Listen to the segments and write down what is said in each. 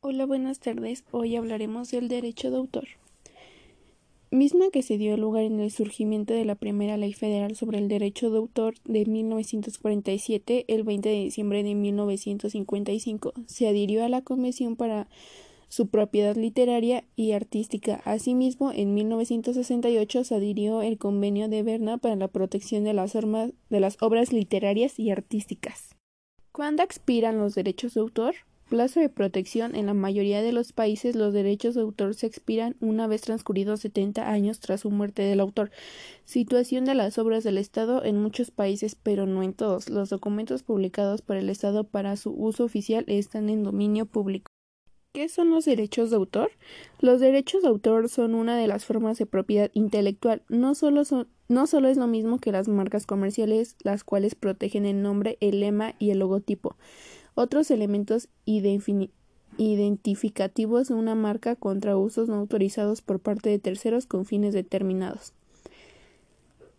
Hola, buenas tardes. Hoy hablaremos del derecho de autor, misma que se dio lugar en el surgimiento de la primera ley federal sobre el derecho de autor de 1947, el 20 de diciembre de 1955. Se adhirió a la Convención para su propiedad literaria y artística. Asimismo, en 1968 se adhirió el Convenio de Berna para la protección de las, de las obras literarias y artísticas. ¿Cuándo expiran los derechos de autor? Plazo de protección. En la mayoría de los países los derechos de autor se expiran una vez transcurridos 70 años tras su muerte del autor. Situación de las obras del Estado en muchos países, pero no en todos. Los documentos publicados por el Estado para su uso oficial están en dominio público. ¿Qué son los derechos de autor? Los derechos de autor son una de las formas de propiedad intelectual. No solo, no solo es lo mismo que las marcas comerciales, las cuales protegen el nombre, el lema y el logotipo otros elementos identificativos de una marca contra usos no autorizados por parte de terceros con fines determinados.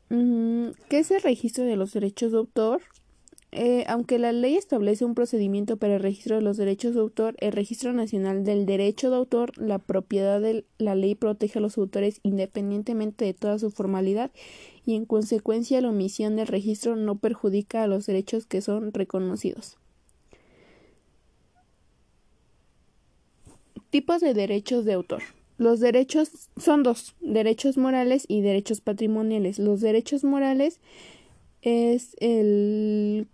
Mm, ¿Qué es el registro de los derechos de autor? Eh, aunque la ley establece un procedimiento para el registro de los derechos de autor, el Registro Nacional del Derecho de Autor, la propiedad de la ley protege a los autores independientemente de toda su formalidad y en consecuencia la omisión del registro no perjudica a los derechos que son reconocidos. Tipos de derechos de autor. Los derechos son dos, derechos morales y derechos patrimoniales. Los derechos morales es el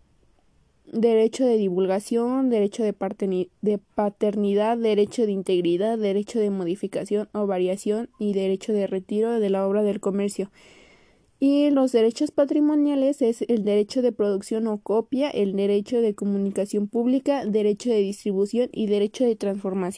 derecho de divulgación, derecho de, paternidad, derecho de integridad, derecho de modificación o variación y derecho de retiro de la obra del comercio. Y los derechos patrimoniales es el derecho de producción o copia, el derecho de comunicación pública, derecho de distribución y derecho de transformación.